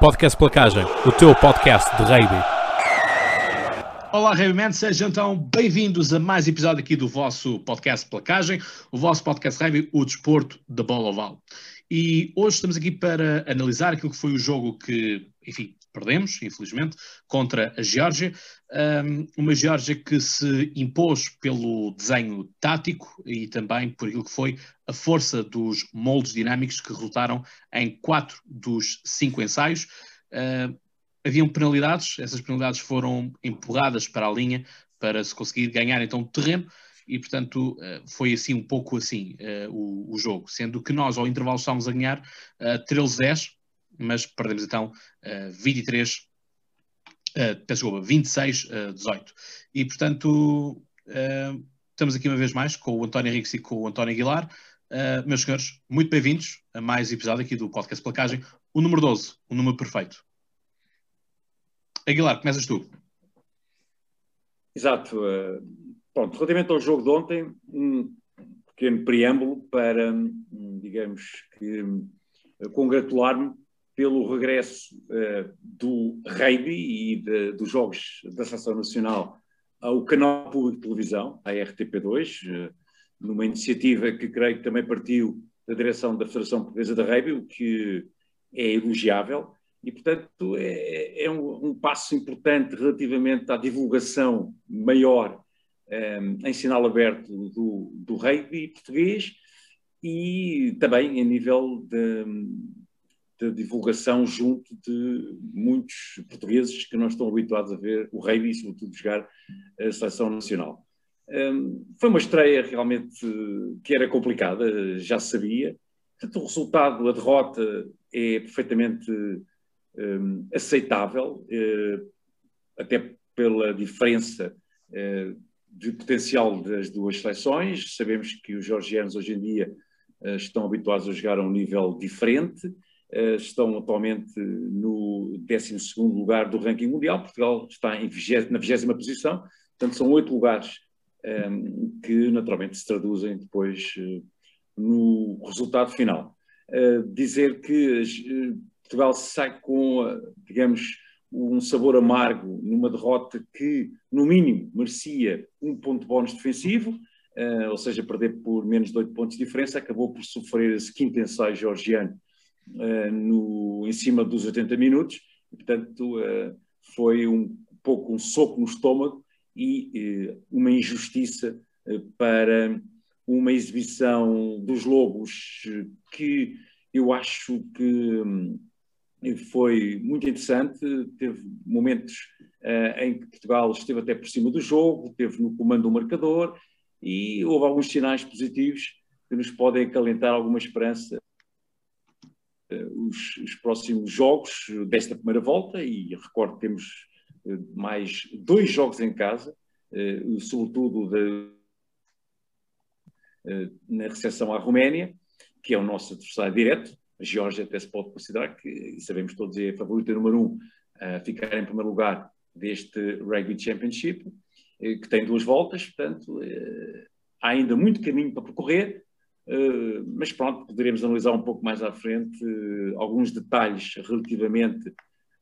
Podcast Placagem, o teu podcast de rugby. Olá, Rugbyman, sejam então bem-vindos a mais episódio aqui do vosso podcast Placagem, o vosso podcast Rugby, o desporto da bola oval. E hoje estamos aqui para analisar aquilo que foi o jogo que, enfim, perdemos, infelizmente, contra a Geórgia. Um, uma Geórgia que se impôs pelo desenho tático e também por aquilo que foi a força dos moldes dinâmicos que resultaram em quatro dos cinco ensaios. Haviam penalidades, essas penalidades foram empurradas para a linha para se conseguir ganhar então terreno e portanto foi assim um pouco assim uh, o, jogo, sendo que nós ao intervalo estávamos a ganhar uh, 13-10 mas perdemos então uh, 23, uh, desculpa, 26, uh, 18. E portanto, uh, estamos aqui uma vez mais com o António Henriques e com o António Aguilar. Uh, meus senhores, muito bem-vindos a mais um episódio aqui do Podcast Placagem, o número 12, o número perfeito. Aguilar, começas tu. Exato. Uh, pronto, relativamente ao jogo de ontem, um pequeno preâmbulo para, digamos que, congratular-me pelo regresso uh, do rugby e de, dos jogos da Seleção Nacional ao canal público de televisão, a RTP2, uh, eh, numa iniciativa que creio que também partiu da direção da Federação Portuguesa de Rugby, o que é elogiável, e portanto é, é um, um, passo importante relativamente à divulgação maior um, eh, em sinal aberto do, do rugby português e também em nível de, de divulgação junto de muitos portugueses que não estão habituados a ver o rugby e, sobretudo, jogar a seleção nacional. Um, foi uma estreia realmente que era complicada, já sabia. Portanto, o resultado, a derrota, é perfeitamente um, aceitável, uh, até pela diferença uh, de potencial das duas seleções. Sabemos que os georgianos hoje em dia estão habituados a jogar a um nível diferente eh, estão atualmente no 12 lugar do ranking mundial. Portugal está em 20, na 20 posição, portanto, são oito lugares um, ehm, que naturalmente se traduzem depois uh, no resultado final. Uh, dizer que uh, Portugal sai com, digamos, um sabor amargo numa derrota que, no mínimo, merecia um ponto de bónus defensivo, ou seja, perder por menos de oito pontos de diferença, acabou por sofrer esse quinto ensaio georgiano no, em cima dos 80 minutos, e, portanto uh, foi um pouco um soco no estômago e uh, uma injustiça para uma exibição dos Lobos que eu acho que um, foi muito interessante, teve momentos em que Portugal esteve até por cima do jogo, teve no comando do marcador e houve alguns sinais positivos que nos podem acalentar alguma esperança eh, os, os, próximos jogos desta primeira volta, e recordo que temos eh, mais dois jogos em casa, eh, sobretudo de, na recepção à Roménia, que é o nosso adversário direto. A Geórgia até se pode considerar que, sabemos todos, é a favorita número um a ficar em primeiro lugar deste Rugby Championship, que tem duas voltas, portanto, há ainda muito caminho para percorrer, mas pronto, poderemos analisar um pouco mais à frente uh, alguns detalhes relativamente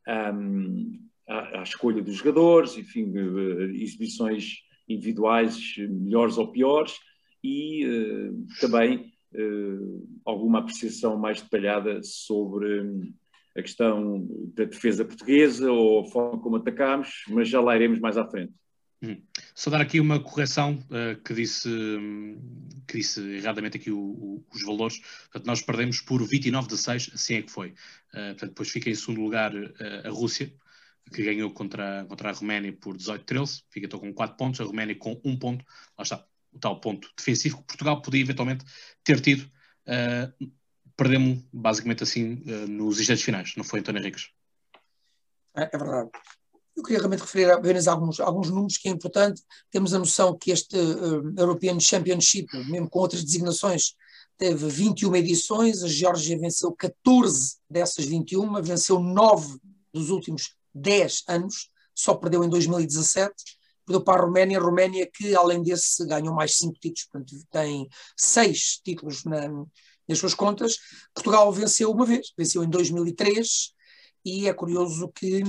à, à, escolha dos jogadores, enfim, uh, exibições individuais melhores ou piores e também alguma apreciação mais detalhada sobre a questão da defesa portuguesa ou a forma como atacámos, mas já lá iremos mais à frente. Só dar aqui uma correção uh, que, disse, que disse erradamente aqui o, o, os valores. Portanto, nós perdemos por 29 de 6, assim é que foi. Uh, portanto, depois fica em segundo lugar uh, a Rússia, que ganhou contra, contra a Roménia por 18-13, fica então com 4 pontos, a Roménia com 1 ponto. Lá está, o tal ponto defensivo que Portugal podia eventualmente ter tido. Uh, Perdemos basicamente assim nos instantes finais, não foi, António Henriques? É, é verdade. Eu queria realmente referir apenas alguns, alguns números que é importante. Temos a noção que este uh, European Championship, mesmo com outras designações, teve 21 edições, a Geórgia venceu 14 dessas 21, venceu 9 dos últimos 10 anos, só perdeu em 2017, perdeu para a Roménia, a Roménia que além desse ganhou mais 5 títulos, portanto tem 6 títulos na, nas suas contas. Portugal venceu uma vez, venceu em 2003, e é curioso que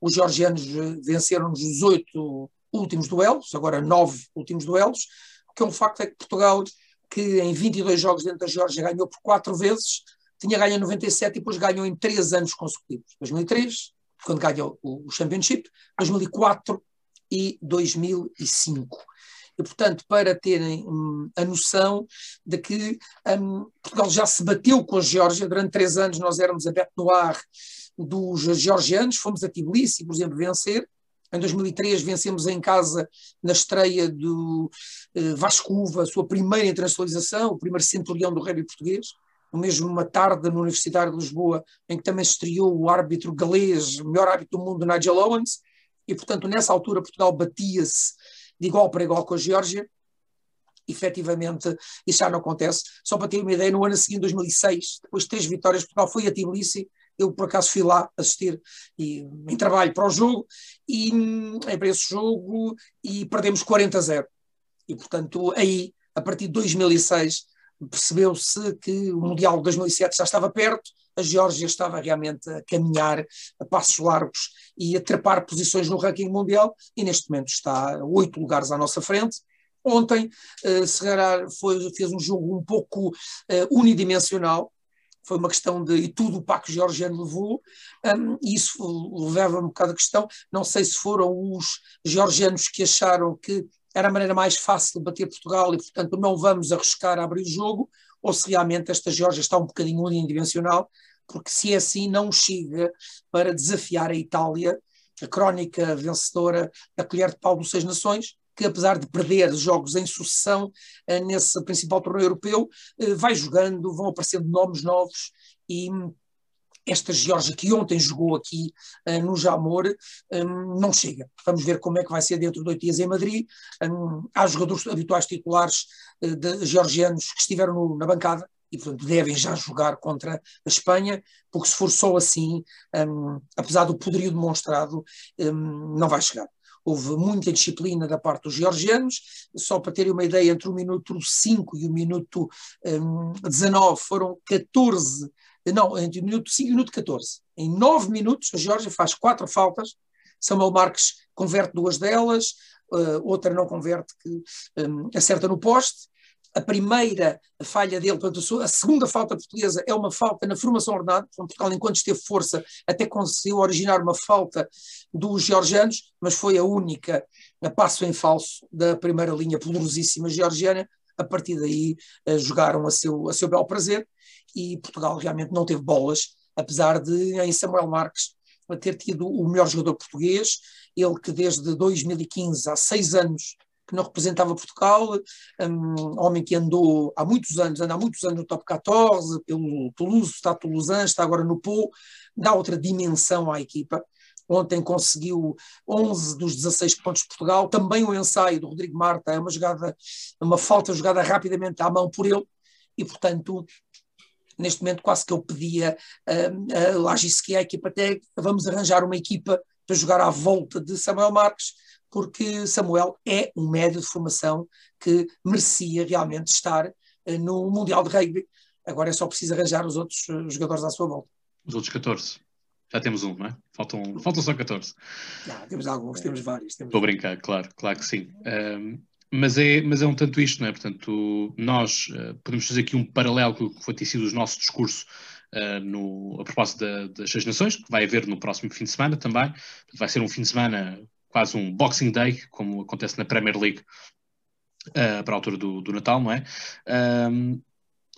os georgianos venceram os oito últimos duelos, agora nove últimos duelos, o que é um facto é que Portugal, que em 22 jogos dentro da Geórgia ganhou por quatro vezes, tinha ganho em 97 e depois ganhou em três anos consecutivos. 2003, quando ganhou o Championship, 2004 e 2005. E, portanto, para terem hum, a noção de que hum, Portugal já se bateu com a Geórgia, durante três anos nós éramos a bete no ar dos georgianos, fomos a Tbilisi, por exemplo, vencer, em 2003 vencemos em casa na estreia do eh, Vasco a sua primeira internacionalização, o primeiro centurião do rugby português, no mesmo uma tarde no Universitário de Lisboa, em que também estreou o árbitro galês, o melhor árbitro do mundo, Nigel Owens, e portanto nessa altura Portugal batia-se de igual para igual com a Geórgia, efetivamente isso já não acontece. Só para ter uma ideia, no ano seguinte, 2006, depois de três vitórias, Portugal foi a Tbilisi, eu por acaso fui lá assistir e, em trabalho para o jogo, e é para esse jogo, e perdemos 40 a 0. E portanto aí, a partir de 2006, percebeu-se que o Mundial de 2007 já estava perto, a Geórgia estava realmente a caminhar a passos largos e a trepar posições no ranking mundial e neste momento está a oito lugares à nossa frente. Ontem uh, Serra foi, fez um jogo um pouco uh, unidimensional, foi uma questão de e tudo o Paco Georgiano levou, um, e isso levava um bocado a questão. Não sei se foram os georgianos que acharam que era a maneira mais fácil de bater Portugal e, portanto, não vamos arriscar a abrir o jogo, ou se realmente esta Geórgia está um bocadinho unidimensional, porque se é assim, não chega para desafiar a Itália, a crónica vencedora da colher de pau dos Seis Nações, que apesar de perder jogos em sucessão eh, nesse principal torneio europeu, eh, vai jogando, vão aparecendo nomes novos e esta Geórgia que ontem jogou aqui uh, no Jamor um, não chega. Vamos ver como é que vai ser dentro de oito dias em Madrid. Um, há jogadores habituais titulares uh, de georgianos que estiveram no, na bancada e, portanto, devem já jogar contra a Espanha, porque se for só assim, um, apesar do poderio demonstrado, não vai chegar houve muita disciplina da parte dos georgianos, só para terem uma ideia, entre o minuto 5 e o minuto um, 19 foram 14 não, entre o minuto 5 e o minuto 14. Em 9 minutos, a Geórgia faz quatro faltas, Samuel Marques converte duas delas, uh, outra não converte, que um, acerta no poste. A primeira falha dele, portanto, a segunda falta portuguesa é uma falta na formação ordenada. Portugal, enquanto esteve força, até conseguiu originar uma falta dos georgianos, mas foi a única a passo em falso da primeira linha poderosíssima georgiana. A partir daí, uh, jogaram a seu, a seu belo prazer e Portugal realmente não teve bolas, apesar de em Samuel Marques ter tido o melhor jogador português, ele que desde 2015, há seis anos, que não representava Portugal, um homem que andou há muitos anos, anda há muitos anos no top 14, pelo Toulouse, está Toulousain, está agora no Pau, dá outra dimensão à equipa. Ontem conseguiu 11 dos 16 pontos de Portugal. Também o ensaio do Rodrigo Marta é uma jogada, uma falta jogada rapidamente à mão por ele. E, portanto, neste momento quase que eu pedia a, a Lagisque, a equipa técnica, vamos arranjar uma equipa para jogar à volta de Samuel Marques, porque Samuel é um médio de formação que merecia realmente estar uh, no Mundial de Rugby. Agora é só preciso arranjar os outros uh, jogadores à sua volta. Os outros 14. Já temos um, não é? Faltam, faltam só 14. Já, temos alguns, temos vários. Temos Estou a brincar, claro, claro que sim. Um, mas é, mas é um tanto isto, não é? Portanto, nós uh, podemos fazer aqui um paralelo com o que foi ter sido o nosso discurso uh, no, a propósito da, das Seis Nações, que vai haver no próximo fim de semana também. Vai ser um fim de semana, quase um Boxing Day, como acontece na Premier League uh, para a altura do, do Natal, não é? Um,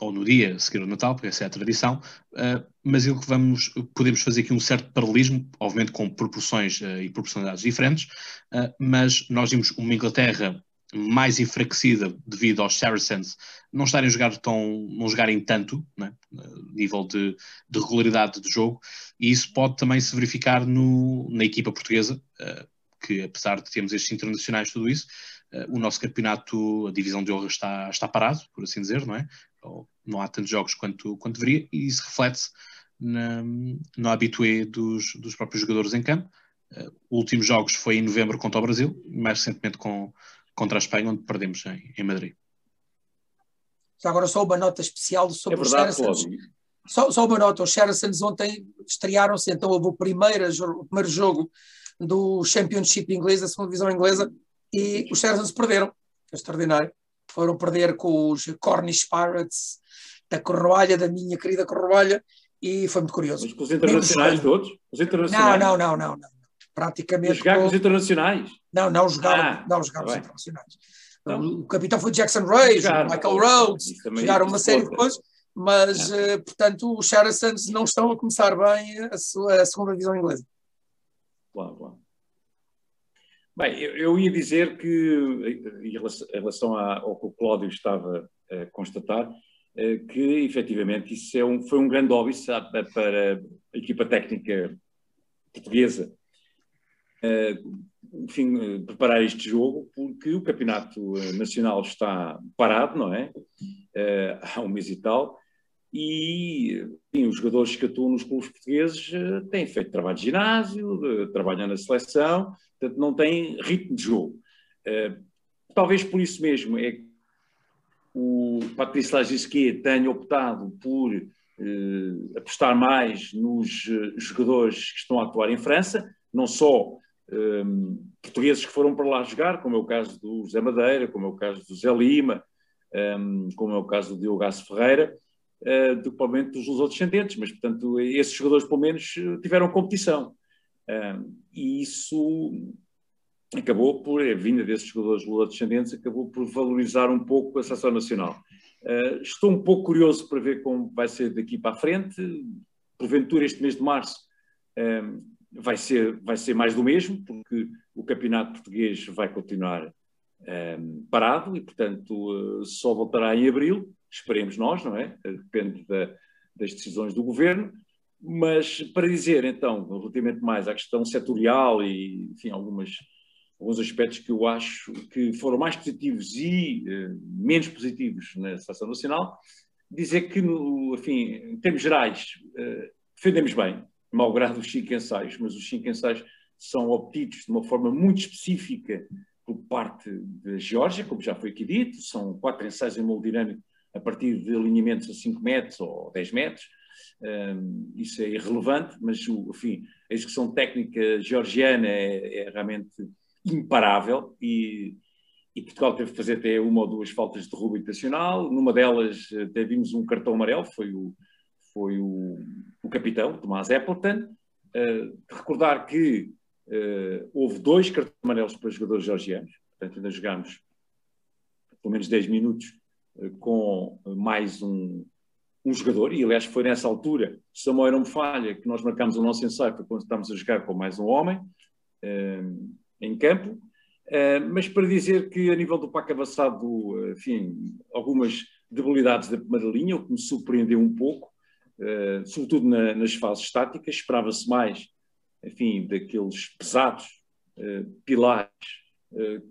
ou no dia a seguir ao Natal, porque essa é a tradição, uh, mas o que vamos, podemos fazer aqui um certo paralelismo, obviamente com proporções uh, e proporcionalidades diferentes, uh, mas nós vimos uma Inglaterra mais enfraquecida devido aos Saracens não estarem a jogar tão, não jogarem tanto, né, nível de, de, regularidade de jogo, e isso pode também se verificar no, na equipa portuguesa, que apesar de termos estes internacionais tudo isso, uh, o nosso campeonato, a divisão de honra está, está parado, por assim dizer, não é? Não há tantos jogos quanto, quanto deveria, e isso reflete-se no habitué dos, dos próprios jogadores em campo. Uh, últimos jogos foi em novembro contra o Brasil, mais recentemente com, contra a Espanha, onde perdemos em, em Madrid. Já agora só uma nota especial sobre é verdade, os Saracens. Só, só uma nota, os Saracens ontem estrearam-se, então houve o primeiro, o primeiro jogo do Championship inglês, da segunda divisão inglesa, e os Saracens perderam, extraordinário. Foram perder com os Cornish Pirates, da Corroalha, da minha querida Corroalha, e foi muito curioso. Mas com os internacionais todos? Os internacionais? Não, não, não, não. não. Praticamente. Jogar com os internacionais? Não, não jogaram, ah, não jogaram tá os internacionais. Então, o capitão foi Jackson Reyes, Michael Rhodes, jogaram uma série de coisas, mas, é. portanto, os Saracens não estão a começar bem a, sua, a segunda divisão inglesa. Claro, claro. Bem, eu, eu, ia dizer que, em relação, em relação ao que o Cláudio estava a constatar, eh, que efetivamente isso é um, foi um grande óbvio para a equipa técnica portuguesa. Eh, enfim, eh, preparar este jogo, porque o campeonato nacional está parado, não é? Há um mês e tal, e enfim, os jogadores que atuam nos clubes portugueses têm feito trabalho de ginásio, trabalham na seleção, portanto não têm ritmo de jogo. Talvez por isso mesmo é o Patrício Lagisquet tenha optado por eh, apostar mais nos eh, jogadores que estão a atuar em França, não só eh, portugueses que foram para lá jogar, como é o caso do Zé Madeira, como é o caso do Zé Lima, eh, como é o caso do Diogo Ferreira, eh, do, provavelmente dos descendentes, mas, portanto, esses jogadores, pelo menos, tiveram competição. e isso acabou por, a vinda desses jogadores descendentes acabou por valorizar um pouco a seleção nacional. Uh, estou um pouco curioso para ver como vai ser daqui para a frente. Porventura, este mês de março uh, vai, ser, vai ser mais do mesmo, porque o campeonato português vai continuar uh, parado e, portanto, só voltará em abril. Esperemos nós, não é? Depende da, das decisões do governo. Mas para dizer, então, relativamente mais à questão setorial e, enfim, algumas alguns aspectos que eu acho que foram mais positivos e uh, menos positivos na Seleção Nacional, dizer que, no, enfim, em termos gerais, uh, defendemos bem, malgrado os cinco ensaios, mas os cinco ensaios são obtidos de uma forma muito específica por parte da Geórgia, como já foi aqui dito, são quatro ensaios em molde dinâmico a partir de alinhamentos a 5 metros ou 10 metros, um, ehm, isso é irrelevante, mas, enfim, a execução técnica georgiana é, é realmente imparável e, e, Portugal teve que fazer até uma ou duas faltas de rubo intencional. Numa delas até vimos um cartão amarelo, foi o, foi o, o capitão, Tomás Appleton. Uh, recordar que uh, houve dois cartões amarelos para jogadores georgianos, portanto ainda jogámos pelo menos 10 minutos com mais um, um jogador, e aliás foi nessa altura, se a memória não me falha, que nós marcámos o nosso ensaio quando estávamos a jogar com mais um homem. Uh, em campo, uh, mas para dizer que a nível do PAC avançado, enfim, algumas debilidades da primeira linha, o que me surpreendeu um pouco, uh, sobretudo na, nas fases estáticas, esperava-se mais, enfim, daqueles pesados uh, pilares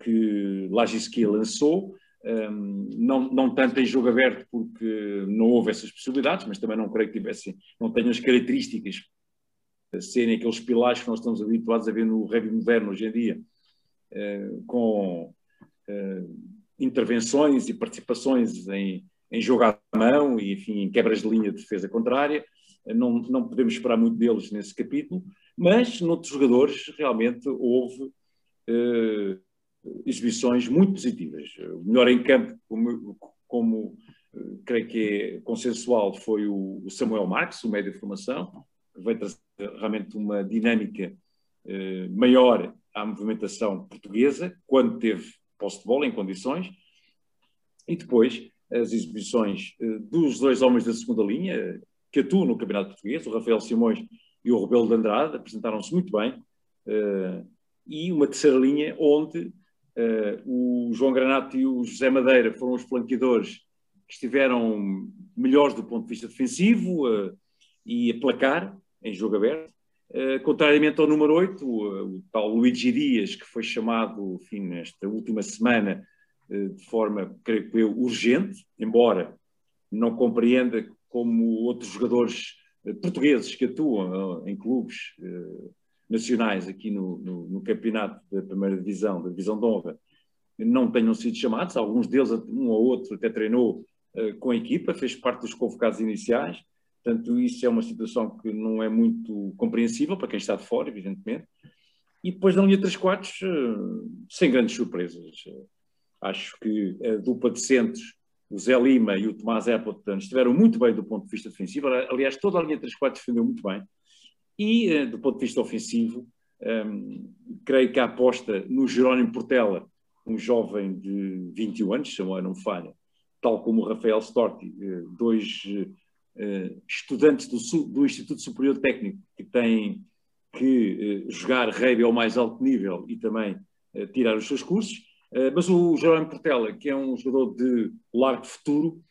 que Lagisquia lançou, um, não, não tanto em jogo aberto, porque não houve essas possibilidades, mas também não creio que tivessem, não tenham as características serem aqueles pilares que nós estamos habituados a ver no rugby moderno hoje em dia, eh, com eh, intervenções e participações em, em jogo à mão e, enfim, em quebras de linha de defesa contrária. Não, não podemos esperar muito deles nesse capítulo, mas noutros jogadores realmente houve uh, exibições muito positivas. O melhor em campo, como, como uh, creio que é consensual, foi o Samuel Marques, o médio de formação, que veio trazer realmente uma dinâmica eh, maior à movimentação portuguesa, quando teve posse de bola em condições, e depois as exibições eh, dos dois homens da segunda linha, que atuam no Campeonato Português, o Rafael Simões e o Rebelo de Andrade, apresentaram-se muito bem, eh, e uma terceira linha onde o João Granato e o José Madeira foram os flanqueadores que estiveram melhores do ponto de vista defensivo e a placar, em jogo aberto. Uh, contrariamente ao número 8, o, o, tal Luigi Dias, que foi chamado, enfim, nesta última semana, uh, de forma, creio eu, urgente, embora não compreenda como outros jogadores uh, portugueses que atuam em clubes nacionais aqui no, no, no, campeonato da primeira divisão, da divisão de honra, não tenham sido chamados. Alguns deles, um ou outro, até treinou com a equipa, fez parte dos convocados iniciais, Portanto, isso é uma situação que não é muito compreensível para quem está de fora, evidentemente. E depois na linha 3 quartos, sem grandes surpresas. Acho que a dupla de centros, o Zé Lima e o Tomás Appleton, estiveram muito bem do ponto de vista defensivo. Aliás, toda a linha 3 quartos defendeu muito bem. E do ponto de vista ofensivo, um, creio que a aposta no Jerónimo Portela, um jovem de 21 anos, se não falha, tal como o Rafael Storti, eh, dois uh, estudantes do, do, Instituto Superior Técnico que têm que jogar rugby ao mais alto nível e também tirar os seus cursos. mas o Jerónimo Portela, que é um jogador de largo futuro,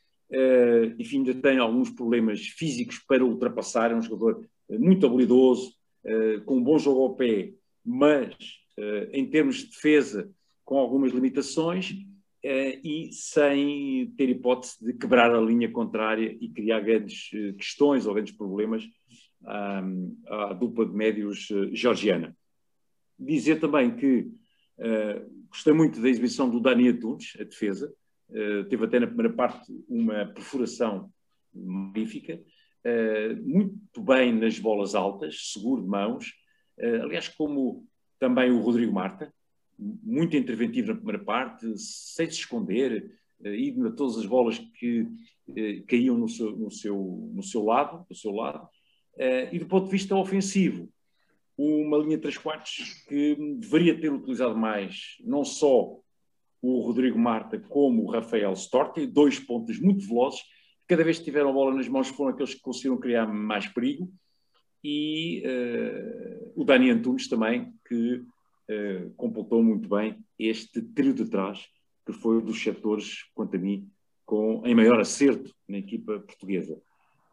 enfim, ainda tem alguns problemas físicos para ultrapassar, é um jogador muito habilidoso, uh, com um bom jogo ao pé, mas uh, em termos de defesa, com algumas limitações e sem ter hipótese de quebrar a linha contrária e criar grandes questões ou grandes problemas um, à dupla de médios georgiana. Dizer também que gostei muito da exibição do Dani Antunes, a defesa, teve até na primeira parte uma perfuração magnífica, muito bem nas bolas altas, seguro de mãos, uh, aliás, como também o Rodrigo Marta, muito interventivo na primeira parte, sem se esconder, indo a todas as bolas que caíam no seu, no, seu, no seu lado, do seu lado. e do ponto de vista ofensivo, uma linha de três quartos que deveria ter utilizado mais, não só o Rodrigo Marta como o Rafael Storti, dois pontos muito velozes, cada vez que tiveram a bola nas mãos foram aqueles que conseguiram criar mais perigo e uh, o Dani Antunes também, que uh, completou muito bem este trio de trás, que foi um dos setores, quanto a mim, com, em maior acerto na equipa portuguesa.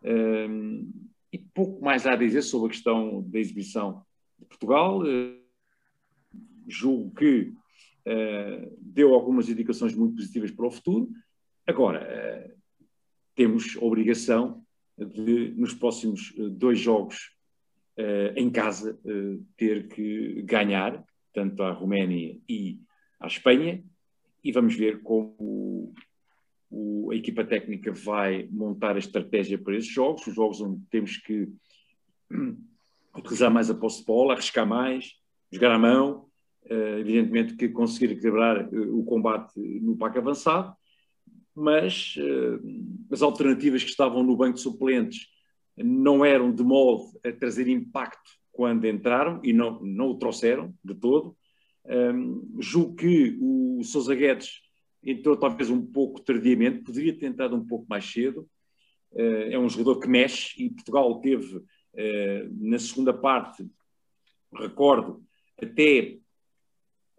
Uh, e pouco mais há a dizer sobre a questão da exibição de Portugal. julgo que deu algumas indicações muito positivas para o futuro. Agora, temos obrigação de, nos próximos eh, dois jogos uh, em casa, uh, ter que ganhar, tanto à Roménia e à Espanha, e vamos ver como o, a equipa técnica vai montar a estratégia para esses jogos, os jogos onde temos que hum, utilizar mais a posse de bola, arriscar mais, jogar à mão, evidentemente que conseguir quebrar o combate no pack avançado, mas uh, as alternativas que estavam no banco de suplentes não eram de modo a trazer impacto quando entraram e não, não o trouxeram de todo. Um, julgo que o Sousa Guedes entrou talvez um pouco tardiamente, poderia ter entrado um pouco mais cedo. Uh, é um jogador que mexe e Portugal teve uh, na segunda parte, recordo, até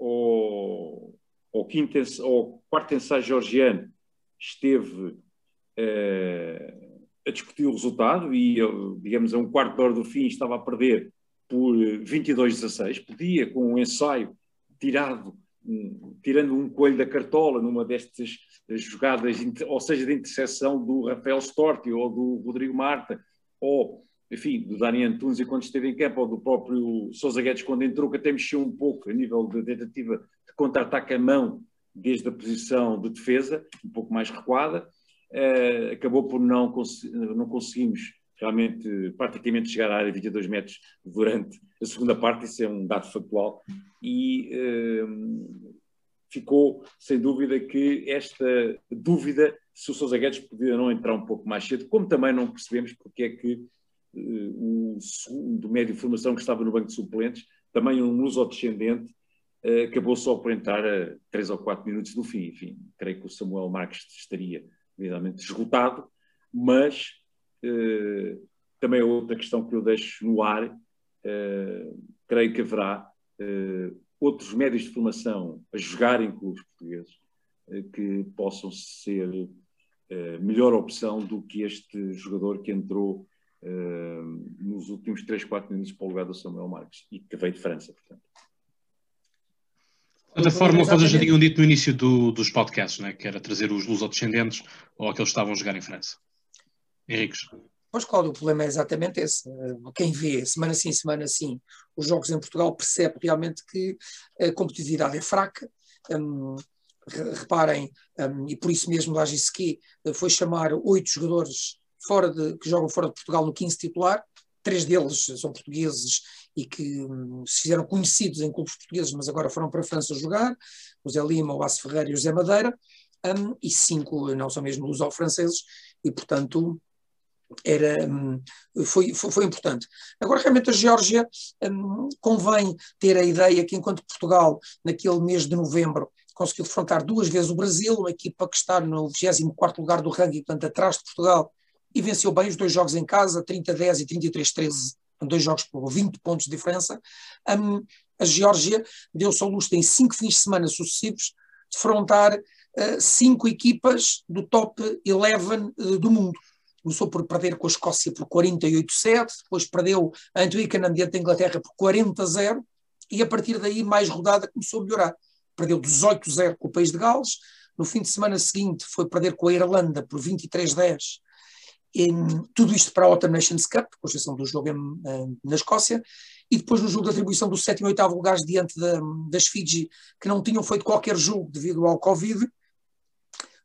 ao, ao, quinto, ao quarto ensaio georgiano, esteve uh, a discutir o resultado e, digamos, a um quarto de hora do fim estava a perder por 22-16. Podia, com um ensaio tirado, um, tirando um coelho da cartola numa destas jogadas, ou seja, de interseção do Rafael Storti ou do Rodrigo Marta, ou, enfim, do Dani Antunes enquanto esteve em campo, ou do próprio Sousa Guedes quando entrou, que até mexeu um pouco a nível de tentativa de contra-ataque à mão desde a posição de defesa, um pouco mais recuada, uh, acabou por não, cons não conseguimos realmente praticamente chegar à área de 22 metros durante a segunda parte, isso é um dado factual, e uh, ficou sem dúvida que esta dúvida se o Sousa Guedes podia não entrar um pouco mais cedo, como também não percebemos porque é que uh, o segundo médio de formação que estava no banco de suplentes, também um luso-descendente, acabou só por entrar a 3 ou 4 minutos do fim. Enfim, creio que o Samuel Marques estaria devidamente esgotado, mas uh, também é outra questão que eu deixo no ar. Uh, creio que haverá outros médios de formação a jogarem com os portugueses que possam ser melhor opção do que este jogador que entrou nos últimos 3, 4 minutos para o lugar do Samuel Marques e que veio de França, portanto. Da forma que vocês já tinham dito no início do, dos podcasts, né? que era trazer os lusodescendentes ou aqueles que estavam a jogar em França. Henriques. Pois, Cláudio, o problema é exatamente esse. Quem vê semana sim, semana sim, os jogos em Portugal percebe realmente que a competitividade é fraca. Um, reparem, um, e por isso mesmo lá Gisqui foi chamar oito jogadores fora de, que jogam fora de Portugal no 15 titular, três deles são portugueses e que hum, se fizeram conhecidos em clubes portugueses, mas agora foram para a França jogar, o Zé Lima, o Ace Ferreira e o José Madeira, um, e cinco não são mesmo luso-franceses, e portanto era, hum, foi, foi, foi, importante. Agora, realmente, a Geórgia um, convém ter a ideia que, enquanto Portugal, naquele mês de novembro, conseguiu defrontar duas vezes o Brasil, uma equipa que está no 24 lugar do ranking, portanto, atrás de Portugal, e venceu bem os dois jogos em casa, 30-10 e 33-13, dois jogos por 20 pontos de diferença. Um, a Geórgia deu-se ao luxo em cinco fins de semana sucessivos defrontar uh, cinco equipas do top 11 uh, do mundo começou por perder com a Escócia por 48-7, depois perdeu o Icahn diante da Inglaterra por 40-0 e a partir daí mais rodada começou a melhorar. Perdeu 18-0 com o país de Gales, no fim de semana seguinte foi perder com a Irlanda por 23-10, tudo isto para a Autumn Nations Cup, com exceção do jogo em, na Escócia, e depois no jogo de atribuição do sétimo e oitavo lugares diante da, das Fiji, que não tinham feito qualquer jogo devido ao Covid,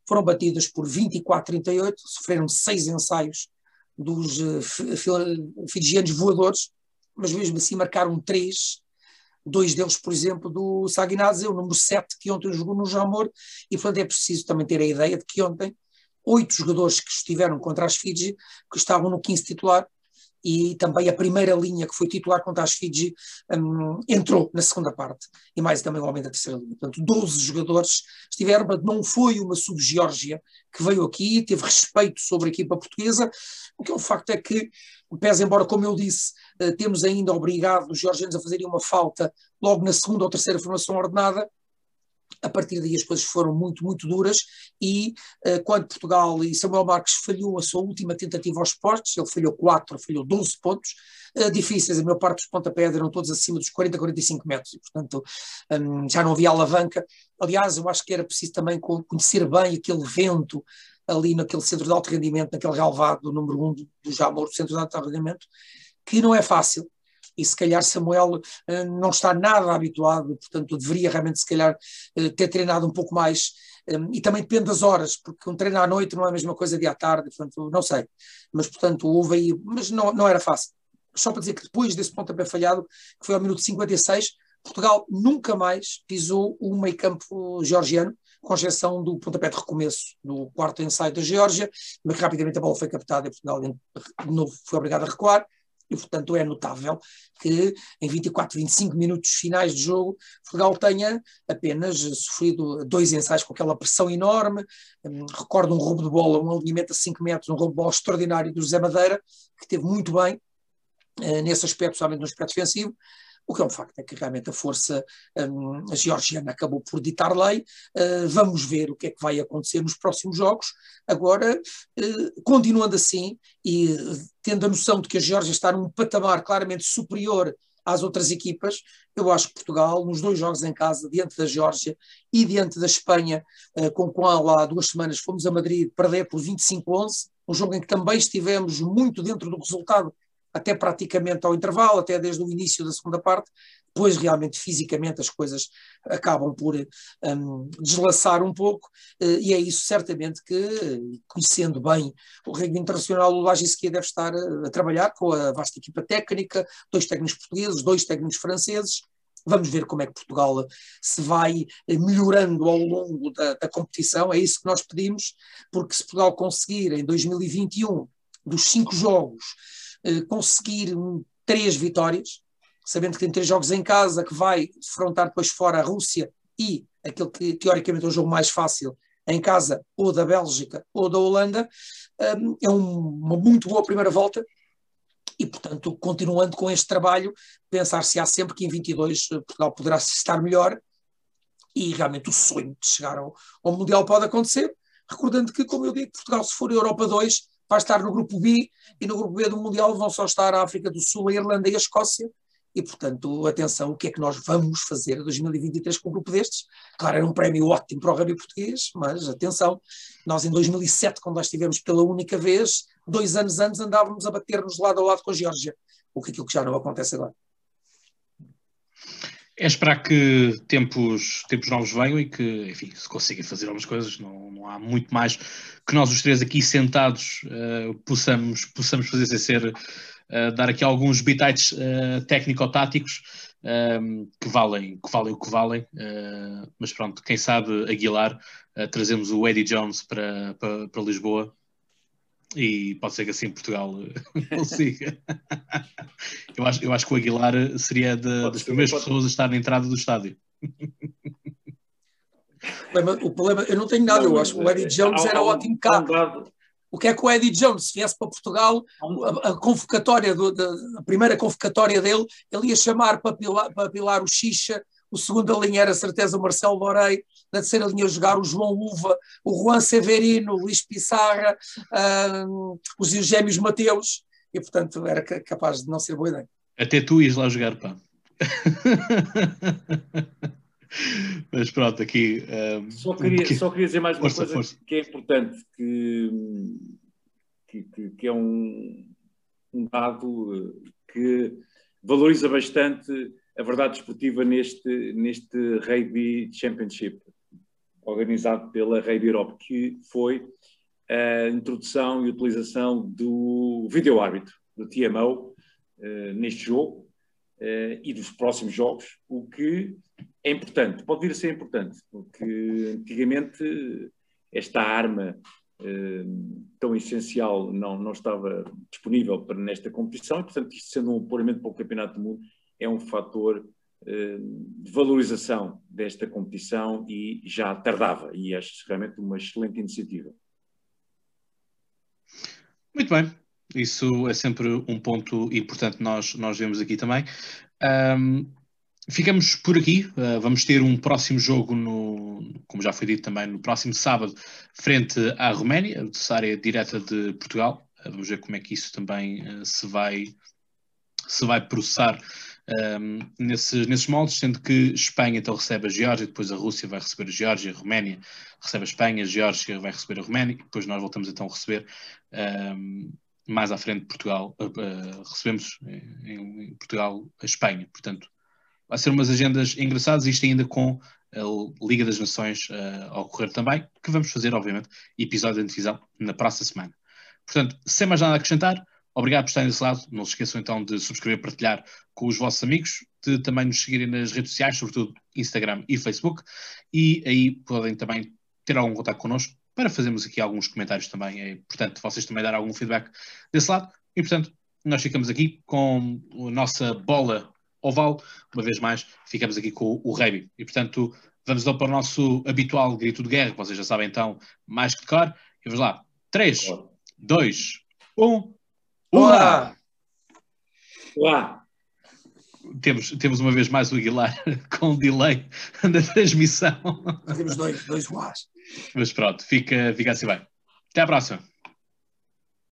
foram batidas por 24-38, sofreram seis ensaios dos uh, fijianos voadores, mas mesmo assim marcaram três, dois deles, por exemplo, do Saginadze, o número 7, que ontem jogou no Jamor, e portanto é preciso também ter a ideia de que ontem oito jogadores que estiveram contra as Fiji, que estavam no 15 titular, e também a primeira linha que foi titular contra as Fiji um, entrou na segunda parte, e mais também o homem da terceira linha. Portanto, 12 jogadores estiveram, mas não foi uma sub-Geórgia que veio aqui, teve respeito sobre a equipa portuguesa, o que é um facto é que, pese embora, como eu disse, uh, temos ainda obrigado os georgianos a fazerem uma falta logo na segunda ou terceira formação ordenada, a partir daí as coisas foram muito, muito duras e uh, quando Portugal e Samuel Marques falhou a sua última tentativa aos postos, ele falhou 4, falhou 12 pontos, uh, difíceis, a maior parte dos pontapés eram todos acima dos 40, 45 metros e portanto um, já não havia alavanca. Aliás, eu acho que era preciso também conhecer bem aquele vento ali naquele centro de alto rendimento, naquele galvado do número 1 do, do Jamor, do centro de alto rendimento, que não é fácil, e se calhar Samuel uh, não está nada habituado, portanto deveria realmente se calhar uh, ter treinado um pouco mais um, e também depende das horas, porque um treino à noite não é a mesma coisa de à tarde, portanto não sei, mas portanto houve aí, mas não, não era fácil. Só para dizer que depois desse pontapé falhado, que foi ao minuto 56, Portugal nunca mais pisou o meio campo georgiano, com exceção do pontapé de recomeço do quarto ensaio da Geórgia, mas rapidamente a bola foi captada e Portugal de novo foi obrigado a recuar. E, portanto, é notável que em 24, 25 minutos finais de jogo, Portugal tenha apenas sofrido dois ensaios com aquela pressão enorme. Um, recordo um roubo de bola, um alinhamento a 5 metros, um roubo de bola extraordinário do José Madeira, que teve muito bem uh, nesse aspecto, somente no aspecto defensivo. O que é um facto é que realmente a força um, a georgiana acabou por ditar lei. Uh, vamos ver o que é que vai acontecer nos próximos jogos. Agora, uh, continuando assim e uh, tendo a noção de que a Geórgia está num patamar claramente superior às outras equipas, eu acho que Portugal, nos dois jogos em casa, diante da Geórgia e diante da Espanha, com qual há duas semanas fomos a Madrid perder por 25-11, um jogo em que também estivemos muito dentro do resultado até praticamente ao intervalo, até desde o início da segunda parte, depois realmente fisicamente as coisas acabam por um, deslaçar um pouco, uh, e é isso certamente que, conhecendo bem o reino internacional, o Lagisquia deve estar a, a, trabalhar com a vasta equipa técnica, dois técnicos portugueses, dois técnicos franceses, Vamos ver como é que Portugal se vai melhorando ao longo da, da competição, é isso que nós pedimos, porque se Portugal conseguir em 2021, dos cinco jogos, eh, conseguir três vitórias, sabendo que tem três jogos em casa, que vai defrontar depois fora a Rússia e aquele que teoricamente é o jogo mais fácil em casa, ou da Bélgica ou da Holanda, um, é um, uma muito boa primeira volta. E, portanto, continuando com este trabalho, pensar se há sempre que em 22 eh, Portugal poderá estar melhor e realmente o sonho de chegar ao, ao Mundial pode acontecer. Recordando que, como eu digo, Portugal, se for Europa 2, vai estar no grupo B e no grupo B do Mundial vão só estar a África do Sul, a Irlanda e a Escócia. E, portanto, atenção, o que é que nós vamos fazer em 2023 com um grupo destes? Claro, era um prémio ótimo para o rugby português, mas atenção, nós em 2007, quando lá estivemos pela única vez, dois anos antes andávamos a bater-nos lado a lado com a Geórgia, o que é aquilo que já não acontece agora. É esperar que tempos, tempos novos venham e que, enfim, se consigam fazer algumas coisas. Não, não há muito mais que nós os três aqui sentados uh, possamos, possamos fazer sem ser uh, dar aqui alguns bitites uh, técnico-táticos um, que, valem, que valem o que valem. Mas pronto, quem sabe Aguilar, trazemos o Eddie Jones para, para, para Lisboa e pode ser que assim Portugal consiga. eu, acho, eu acho que o Aguilar seria de, das primeiras pode... pessoas a estar na entrada do estádio. O problema, eu não tenho nada, eu acho que o Eddie Jones era ótimo cá. O que é que o Eddie Jones, se viesse para Portugal, a, a convocatória, do, da, a primeira convocatória dele, ele ia chamar para pilar, para pilar o Xixa, o segundo linha era certeza o Marcelo Lorei, na terceira linha jogar o João Uva, o Juan Severino, o Luís Pissarra, uh, os Eugémios Mateus, e portanto era capaz de não ser boa ideia. Até tu ias lá jogar, pá. Mas pronto, aqui. Um, só, queria, um só queria dizer mais uma força, coisa força. que é importante, que, que, que é um, um dado que valoriza bastante a verdade desportiva neste, neste Rugby Championship, organizado pela Rugby Europe, que foi a introdução e utilização do vídeo-árbitro, do TMO, uh, neste jogo uh, e dos próximos jogos, o que é importante, pode vir a ser importante, porque antigamente esta arma uh, tão essencial não, não estava disponível para nesta competição e, portanto, isto sendo um apuramento para o Campeonato do Mundo, é um fator eh, de valorização desta competição e já tardava, e acho realmente uma excelente iniciativa. Muito bem, isso é sempre um ponto importante nós, nós vemos aqui também. Um, ficamos por aqui, uh, vamos ter um próximo jogo, no, como já foi dito também, no próximo sábado, frente à Roménia, adversária direta de Portugal. Uh, vamos ver como é que isso também uh, se vai se vai processar um, nesses, nesses moldes, sendo que Espanha então recebe a Geórgia, depois a Rússia vai receber a Geórgia, a Roménia recebe a Espanha, a Geórgia vai receber a Roménia, e depois nós voltamos então a receber um, mais à frente Portugal, uh, uh, recebemos em, em, Portugal a Espanha, portanto vai ser umas agendas engraçadas, isto ainda com a Liga das Nações uh, a ocorrer também, que vamos fazer obviamente episódio de divisão na próxima semana. Portanto, sem mais nada a acrescentar, Obrigado por estarem desse lado. Não se esqueçam então de subscrever, partilhar com os vossos amigos, de também nos seguirem nas redes sociais, sobretudo Instagram e Facebook, e aí podem também ter algum contato connosco para fazermos aqui alguns comentários também. É importante vocês também dar algum feedback desse lado. E portanto, nós ficamos aqui com a nossa bola oval. Uma vez mais, ficamos aqui com o rugby. E portanto, vamos então para o nosso habitual grito de guerra, que vocês já sabem então mais que de cor. E vamos lá. 3, 2, 1. Olá! Olá! Temos, temos uma vez mais o Aguilar com delay da transmissão. Temos dois, dois uás. Mas pronto, fica, fica assim bem. Até à próxima.